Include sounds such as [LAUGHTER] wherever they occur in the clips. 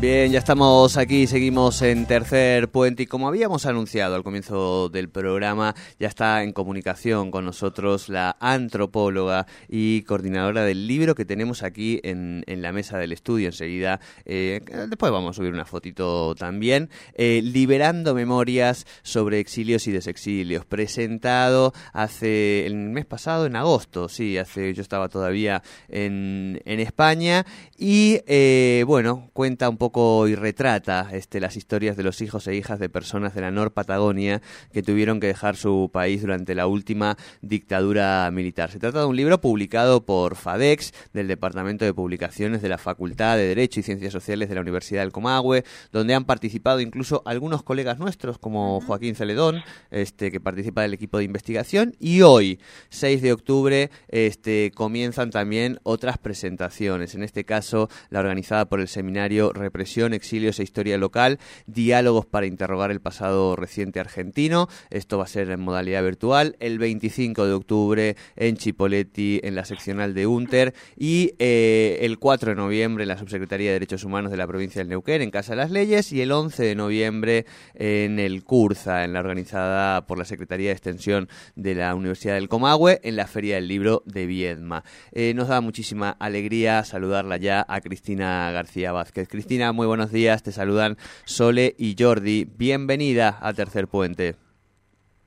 Bien, ya estamos aquí, seguimos en tercer puente y como habíamos anunciado al comienzo del programa, ya está en comunicación con nosotros la antropóloga y coordinadora del libro que tenemos aquí en, la mesa del estudio enseguida. Eh, después vamos a subir una fotito también. Eh, Liberando Memorias sobre exilios y desexilios, presentado hace el mes pasado, en agosto, sí, hace yo estaba todavía en, en España y eh, bueno, cuenta un poco y retrata este, las historias de los hijos e hijas de personas de la Nor Patagonia que tuvieron que dejar su país durante la última dictadura militar. Se trata de un libro publicado por FADEX, del Departamento de Publicaciones de la Facultad de Derecho y Ciencias Sociales de la Universidad del Comahue, donde han participado incluso algunos colegas nuestros, como Joaquín Celedón, este, que participa del equipo de investigación, y hoy, 6 de octubre, este, comienzan también otras presentaciones, en este caso la organizada por el seminario Represión, Exilios e Historia Local, diálogos para interrogar el pasado reciente argentino. Esto va a ser en modalidad virtual el 25 de octubre en Chipoleti, en la seccional de UNTER, y eh, el 4 de noviembre en la Subsecretaría de Derechos Humanos de la provincia del Neuquén, en Casa de las Leyes, y el 11 de noviembre en el CURSA, en la organizada por la Secretaría de Extensión de la Universidad del Comahue, en la Feria del Libro de Viedma. Eh, nos da muchísima alegría saludarla ya a Cristina García Vázquez. Cristina, muy buenos días. Te saludan Sole y Jordi. Bienvenida a Tercer Puente.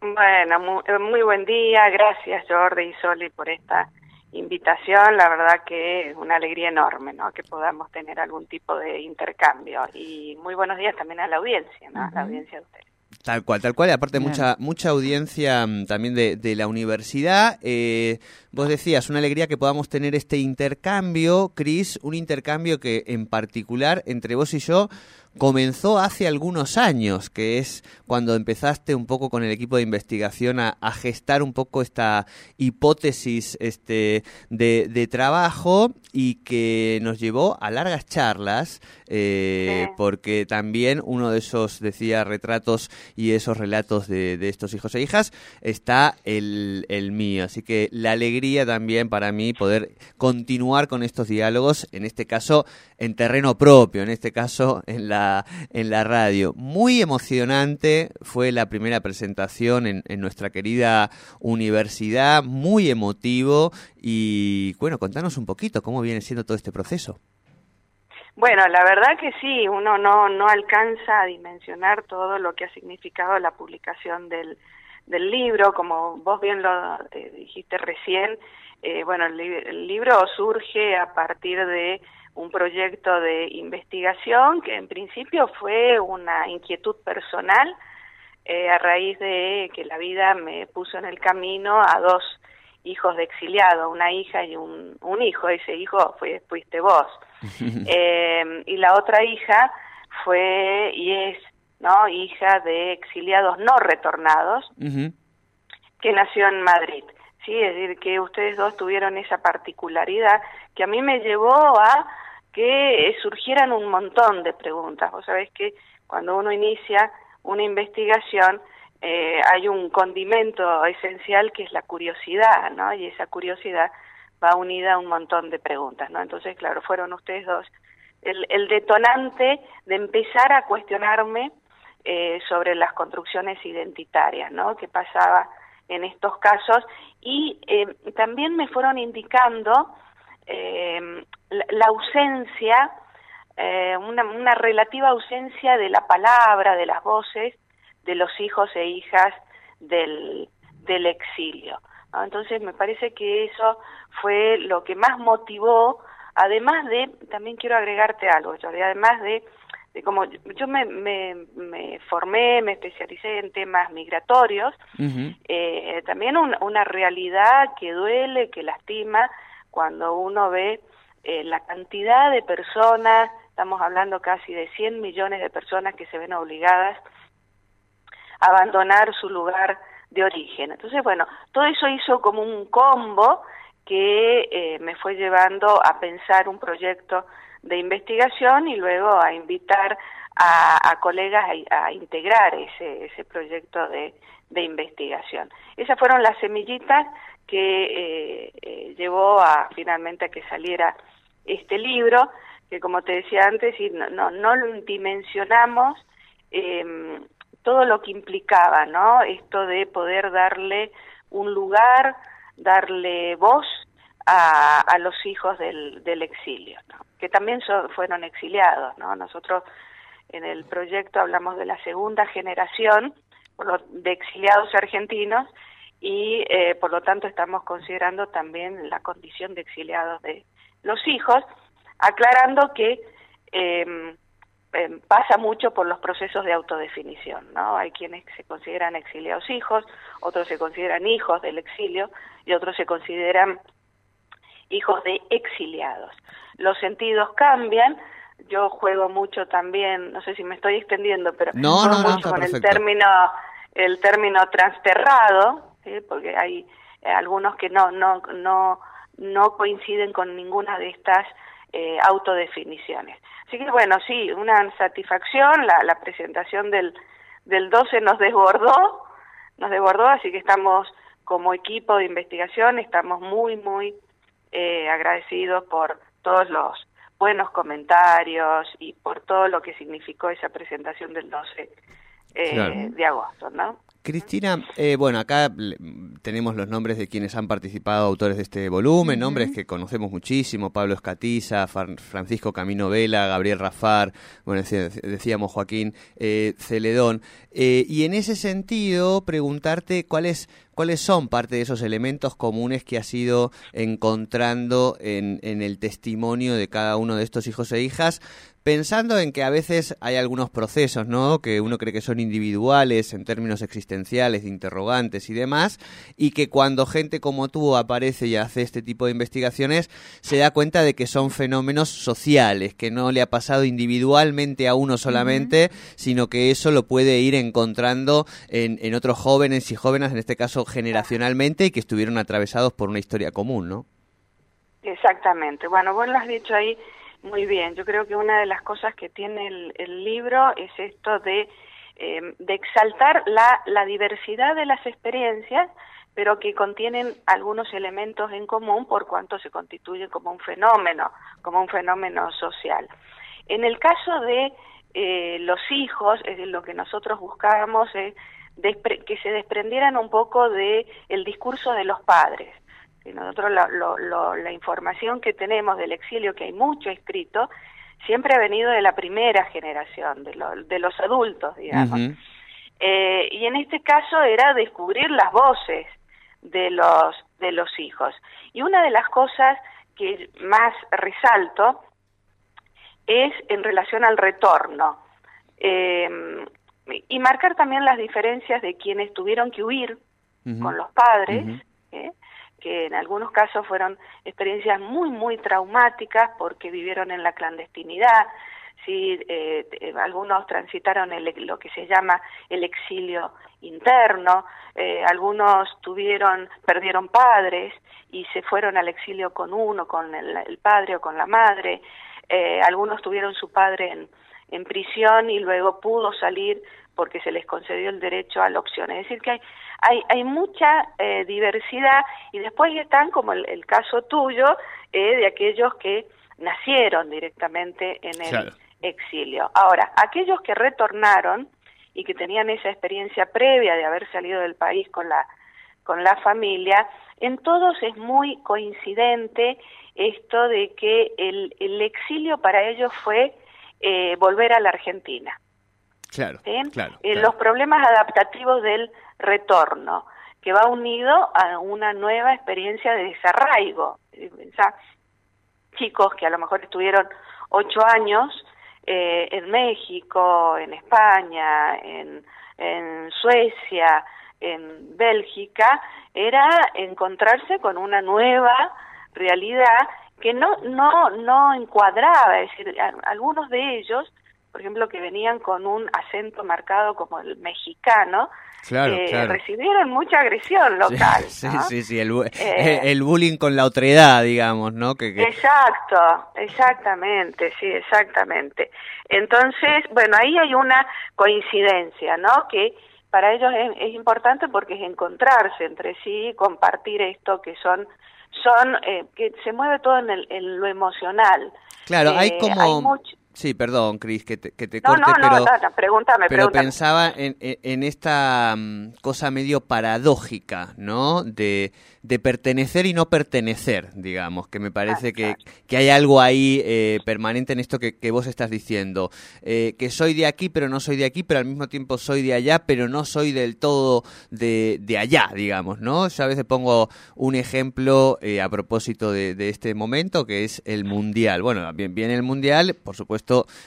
Bueno, eh, muy, buen día. Gracias Jordi y Sole por esta invitación. La verdad que es una alegría enorme, ¿no? Que podamos tener algún tipo de intercambio. Y muy buenos días también a la audiencia, ¿no? A la audiencia de ustedes. Tal cual, tal cual. Y aparte, mucha, mucha audiencia mm, también de, de la universidad. Eh, vos decías, una alegría que podamos tener este intercambio, Cris, un intercambio que en particular entre vos y yo comenzó hace algunos años, que es cuando empezaste un poco con el equipo de investigación a, gestar un poco esta hipótesis este, de, trabajo y que nos llevó a largas charlas, eh, porque también uno de esos, decía, retratos y esos relatos de, estos hijos e hijas está el, el mío. Así que la alegría también para mí poder continuar con estos diálogos, en este caso en terreno propio, en este caso en la en la radio. Muy emocionante fue la primera presentación en, nuestra querida universidad, muy emotivo y bueno, contanos un poquito cómo viene siendo todo este proceso. Bueno, la verdad que sí, uno no, no alcanza a dimensionar todo lo que ha significado la publicación del, del libro, como vos bien lo eh, dijiste recién, eh, bueno, el, libro surge a partir de un proyecto de investigación que en principio fue una inquietud personal eh, a raíz de que la vida me puso en el camino a dos hijos de exiliado, una hija y un, un hijo, ese hijo fue, fuiste vos. [LAUGHS] eh, y la otra hija fue y es no hija de exiliados no retornados, que nació en Madrid. Sí, es decir, que ustedes dos tuvieron esa particularidad que a mí me llevó a que surgieran un montón de preguntas. Vos sabés que cuando uno inicia una investigación eh, hay un condimento esencial que es la curiosidad, ¿no? Y esa curiosidad va unida a un montón de preguntas, ¿no? Entonces, claro, fueron ustedes dos el, el detonante de empezar a cuestionarme eh, sobre las construcciones identitarias, ¿no? ¿Qué pasaba en estos casos? Y eh, también me fueron indicando eh, la, ausencia, eh, una, una, relativa ausencia de la palabra, de las voces de los hijos e hijas del, del exilio. Entonces me parece que eso fue lo que más motivó, además de, también quiero agregarte algo, además de, de cómo yo me, me, formé, me especialicé en temas migratorios, eh, también una realidad que duele, que lastima cuando uno ve eh, la cantidad de personas, estamos hablando casi de 100 millones de personas que se ven obligadas a abandonar su lugar de origen. Entonces, bueno, todo eso hizo como un combo que eh, me fue llevando a pensar un proyecto de investigación y luego a invitar a, colegas a, integrar ese, ese proyecto de, investigación. Esas fueron las semillitas que eh, eh, llevó a finalmente a que saliera este libro, que como te decía antes, no, no, no lo dimensionamos eh, todo lo que implicaba, ¿no? Esto de poder darle un lugar, darle voz a, a los hijos del, del exilio, que también fueron exiliados, ¿no? Nosotros en el proyecto hablamos de la segunda generación de exiliados argentinos y eh, por lo tanto estamos considerando también la condición de exiliados de los hijos, aclarando que eh, Em, pasa mucho por los procesos de autodefinición, ¿no? Hay quienes se consideran exiliados hijos, otros se consideran hijos del exilio y otros se consideran hijos de exiliados. Los sentidos cambian, yo juego mucho también, no sé si me estoy extendiendo, pero juego mucho con el término el término transterrado, porque hay eh, algunos que no no no no coinciden con ninguna de estas eh, autodefiniciones. Así que bueno, sí, una satisfacción, la, la presentación del, del 12 nos desbordó, nos desbordó, así que estamos como equipo de investigación, estamos muy, muy eh, agradecidos por todos los buenos comentarios y por todo lo que significó esa presentación del 12 eh, de agosto, ¿no? Cristina, eh, bueno, acá tenemos los nombres de quienes han participado, autores de este volumen, nombres que conocemos muchísimo, Pablo Escatiza, Francisco Camino Vela, Gabriel Rafar, bueno, decíamos Joaquín eh, Celedón. Eh, y en ese sentido, preguntarte cuáles cuáles son parte de esos elementos comunes que has ido encontrando en, en el testimonio de cada uno de estos hijos e hijas, pensando en que a veces hay algunos procesos, ¿no? Que uno cree que son individuales en términos existenciales, de interrogantes y demás, y que cuando gente como tú aparece y hace este tipo de investigaciones, se da cuenta de que son fenómenos sociales, que no le ha pasado individualmente a uno solamente, sino que eso lo puede ir encontrando en, en otros jóvenes y jóvenes, en este caso generacionalmente, y que estuvieron atravesados por una historia común, ¿no? Exactamente. Bueno, vos lo has dicho ahí muy bien, yo creo que una de las cosas que tiene el, libro es esto de, eh, de exaltar la, la diversidad de las experiencias, pero que contienen algunos elementos en común por cuanto se constituyen como un fenómeno, como un fenómeno social. En el caso de eh, los hijos, es lo que nosotros buscábamos es que se desprendieran un poco de el discurso de los padres nosotros la información que tenemos del exilio, que hay mucho escrito, siempre ha venido de la primera generación, de, de los adultos, digamos. Eh, y en este caso era descubrir las voces de los, de los hijos. Y una de las cosas que más resalto es en relación al retorno. Eh, y marcar también las diferencias de quienes tuvieron que huir con los padres, ¿eh? Que en algunos casos fueron experiencias muy, muy traumáticas porque vivieron en la clandestinidad, sí, eh, eh, algunos transitaron lo que se llama el exilio interno, eh, algunos tuvieron, perdieron padres y se fueron al exilio con uno, con el, padre o con la madre, algunos tuvieron su padre en prisión y luego pudo salir porque se les concedió el derecho a la opción. Es decir, que hay, hay, hay mucha eh, diversidad y después están, como el, caso tuyo, eh, de aquellos que nacieron directamente en el exilio. Ahora, aquellos que retornaron y que tenían esa experiencia previa de haber salido del país con la, con la familia, en todos es muy coincidente esto de que el, el exilio para ellos fue eh, volver a la Argentina. Claro, claro, Los problemas adaptativos del retorno, que va unido a una nueva experiencia de desarraigo. chicos que a lo mejor estuvieron ocho años eh, en México, en España, en, en Suecia, en Bélgica, era encontrarse con una nueva realidad que no, no, no encuadraba, es decir, algunos de ellos, por ejemplo, que venían con un acento marcado como el mexicano, eh, recibieron mucha agresión local. [LAUGHS] Sí, sí, sí, el, eh, el, bullying con la otredad, digamos, ¿no? Que, Exacto, exactamente, sí, exactamente. Entonces, bueno, ahí hay una coincidencia, ¿no? Que para ellos es, importante porque es encontrarse entre sí, compartir esto que son son eh, que se mueve todo en, el, en lo emocional. Claro, hay como Sí, perdón, Cris, que te, que te corte, pero, pregúntame, pero pensaba en, en, esta mm, cosa medio paradójica, ¿no? De, de, pertenecer y no pertenecer, digamos, que me parece que, que, hay algo ahí eh, permanente en esto que, que vos estás diciendo, eh, que soy de aquí pero no soy de aquí, pero al mismo tiempo soy de allá, pero no soy del todo de, de allá, digamos, ¿no? Yo a veces pongo un ejemplo eh, a propósito de, de, este momento, que es el Mundial. Bueno, bien, viene el Mundial, por supuesto,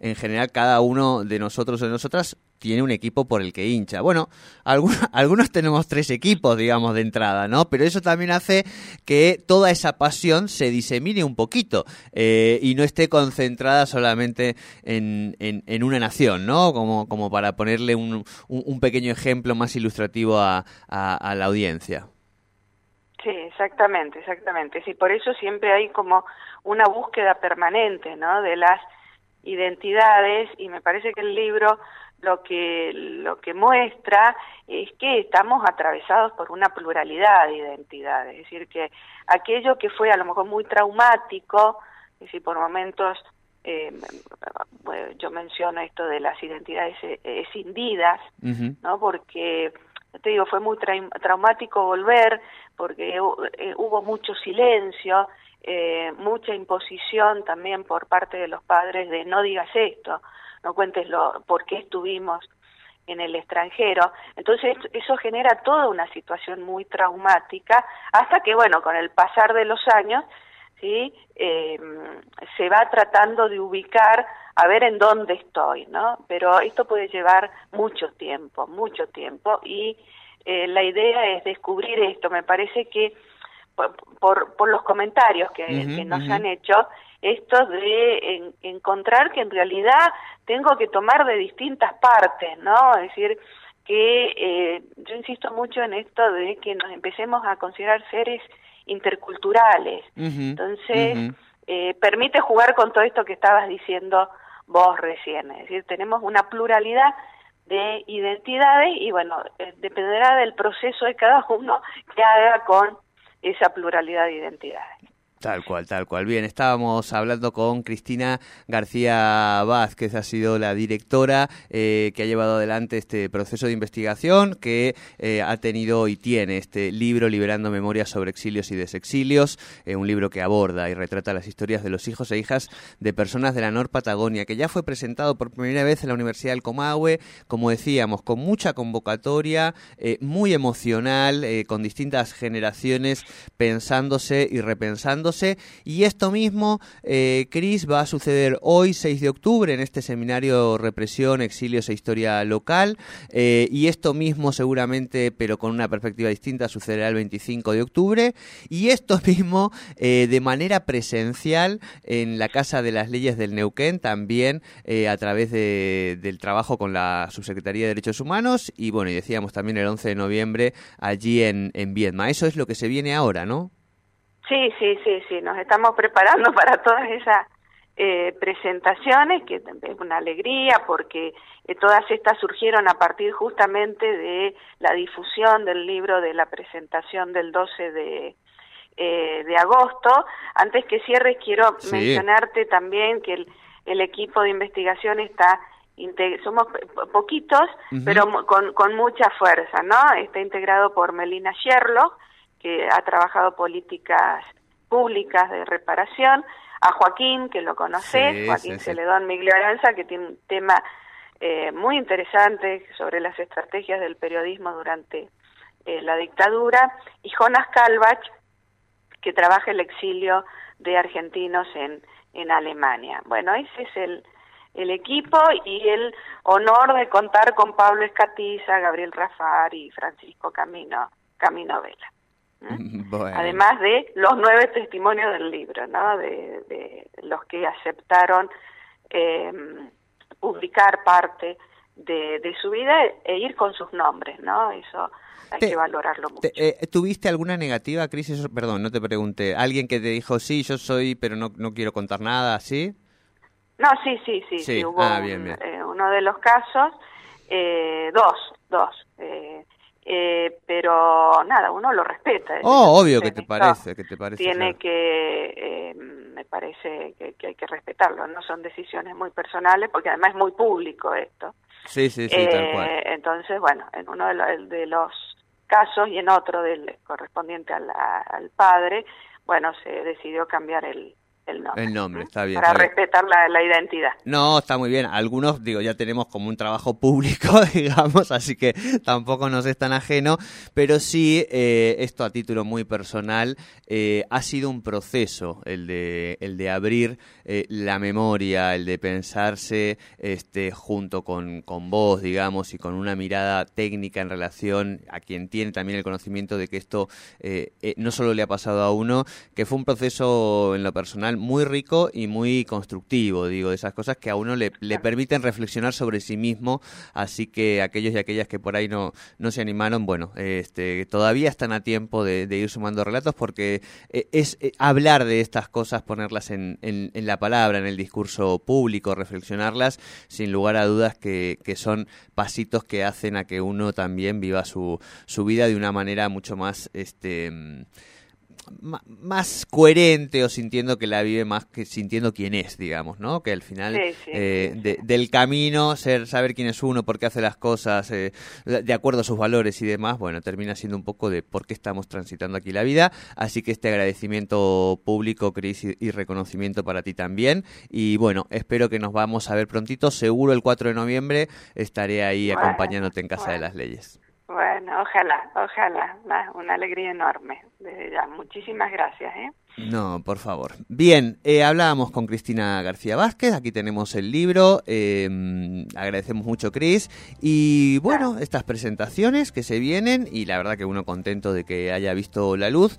en general cada uno de nosotros o de nosotras tiene un equipo por el que hincha. Bueno, algunos, [LAUGHS] algunos tenemos tres equipos, digamos, de entrada, ¿no? Pero eso también hace que toda esa pasión se disemine un poquito eh, y no esté concentrada solamente en, en, una nación, ¿no? Como, como para ponerle un, un, pequeño ejemplo más ilustrativo a, a, la audiencia. Sí, exactamente, exactamente. Sí, por eso siempre hay como una búsqueda permanente, ¿no? De las identidades y me parece que el libro lo que lo que muestra es que estamos atravesados por una pluralidad de identidades, es decir que aquello que fue a lo mejor muy traumático, es decir por momentos eh, yo menciono esto de las identidades eh, escindidas, ¿no? Porque te digo, fue muy traumático volver porque eh, hubo mucho silencio, eh, mucha imposición también por parte de los padres de no digas esto, no cuentes lo, por qué estuvimos en el extranjero. Entonces eso genera toda una situación muy traumática hasta que, bueno, con el pasar de los años, ¿sí? Eh, se va tratando de ubicar a ver en dónde estoy, ¿no? Pero esto puede llevar mucho tiempo, mucho tiempo y eh, la idea es descubrir esto. Me parece que por, por, los comentarios que, nos han hecho, esto de encontrar que en realidad tengo que tomar de distintas partes, ¿no? Es decir, que eh, yo insisto mucho en esto de que nos empecemos a considerar seres interculturales. Entonces, eh, permite jugar con todo esto que estabas diciendo vos recién, es decir, tenemos una pluralidad de identidades y bueno, eh, dependerá del proceso de cada uno que haga con esa pluralidad de identidades. Tal cual, tal cual. Bien, estábamos hablando con Cristina García Vázquez, ha sido la directora eh, que ha llevado adelante este proceso de investigación, que eh, ha tenido y tiene este libro Liberando Memorias sobre Exilios y Desexilios, eh, un libro que aborda y retrata las historias de los hijos e hijas de personas de la Nor Patagonia, que ya fue presentado por primera vez en la Universidad del Comahue, como decíamos, con mucha convocatoria, muy emocional, con distintas generaciones pensándose y y esto mismo, eh, Cris, va a suceder hoy, 6 de octubre, en este seminario Represión, Exilios e Historia Local. Eh, y esto mismo seguramente, pero con una perspectiva distinta, sucederá el 25 de octubre. Y esto [LAUGHS] mismo eh, de manera presencial en la Casa de las Leyes del Neuquén, también eh, a través de, del trabajo con la Subsecretaría de Derechos Humanos. Y bueno, y decíamos también el 11 de noviembre allí en, en Viedma. Eso es lo que se viene ahora, ¿no? Sí, sí, sí, sí, nos estamos preparando [LAUGHS] para todas esas eh, presentaciones, que es una alegría porque eh, todas estas surgieron a partir justamente de la difusión del libro de la presentación del 12 de, eh, de agosto. Antes que cierres, quiero mencionarte también que el, el equipo de investigación está somos poquitos, pero con, con mucha fuerza, ¿no? Está integrado por Melina Sherlock, que ha trabajado políticas públicas de reparación, a Joaquín, que lo conoces, Joaquín Celedón Miglio Aranza, que tiene un tema eh, muy interesante sobre las estrategias del periodismo durante eh, la dictadura, y Jonas Kalbach, que trabaja el exilio de argentinos en, en Alemania. Bueno, ese es el, el equipo y el honor de contar con Pablo Escatiza, Gabriel Rafar y Francisco Camino, Camino Vela. [LAUGHS] Además de los nueve testimonios del libro, ¿no? de, los que aceptaron eh, publicar parte de, su vida e ir con sus nombres, ¿no? Eso hay que valorarlo mucho. Eh, ¿Tuviste alguna negativa, Cris? Perdón, no te pregunté. ¿Alguien que te dijo, sí, yo soy, pero no, no quiero contar nada, ¿sí? No, sí, sí, sí. sí. hubo ah, eh, uno de los casos, eh, dos, dos. Eh, pero nada, uno lo respeta. Oh, obvio que te parece, que te parece. Tiene que, eh, me parece que, hay que respetarlo, no son decisiones muy personales, porque además es muy público esto. Sí, sí, sí, tal cual. Eh, entonces, bueno, en uno de los, de los casos y en otro del correspondiente al, al padre, bueno, se decidió cambiar el, el nombre. está bien. Para respetar La, identidad. No, está muy bien. Algunos, digo, ya tenemos como un trabajo público, [LAUGHS] digamos, así que tampoco nos es tan ajeno, pero sí, eh, esto a título muy personal, eh, ha sido un proceso el de, el de abrir eh, la memoria, el de pensarse este, junto con, con vos, digamos, y con una mirada técnica en relación a quien tiene también el conocimiento de que esto no solo le ha pasado a uno, que fue un proceso en lo personal muy rico y muy constructivo, digo, de esas cosas que a uno le, le, permiten reflexionar sobre sí mismo, así que aquellos y aquellas que por ahí no, no se animaron, bueno, este, todavía están a tiempo de, ir sumando relatos porque eh, es eh, hablar de estas cosas, ponerlas en, en, la palabra, en el discurso público, reflexionarlas, sin lugar a dudas que, que son pasitos que hacen a que uno también viva su, su vida de una manera mucho más, este, más coherente o sintiendo que la vive más que sintiendo quién es, digamos, ¿no? Que al final eh, del camino, ser, saber quién es uno, por qué hace las cosas, eh, de acuerdo a sus valores y demás, bueno, termina siendo un poco de por qué estamos transitando aquí la vida. Así que este agradecimiento público, Cris, y, reconocimiento para ti también. Y bueno, espero que nos vamos a ver prontito. Seguro el 4 de noviembre estaré ahí acompañándote en Casa de las Leyes. Bueno, ojalá, ojalá, una alegría enorme. Desde ya, muchísimas gracias. ¿eh? No, por favor. Bien, eh, hablábamos con Cristina García Vázquez, aquí tenemos el libro, eh, agradecemos mucho Cris, y bueno, estas presentaciones que se vienen, y la verdad que uno contento de que haya visto la luz.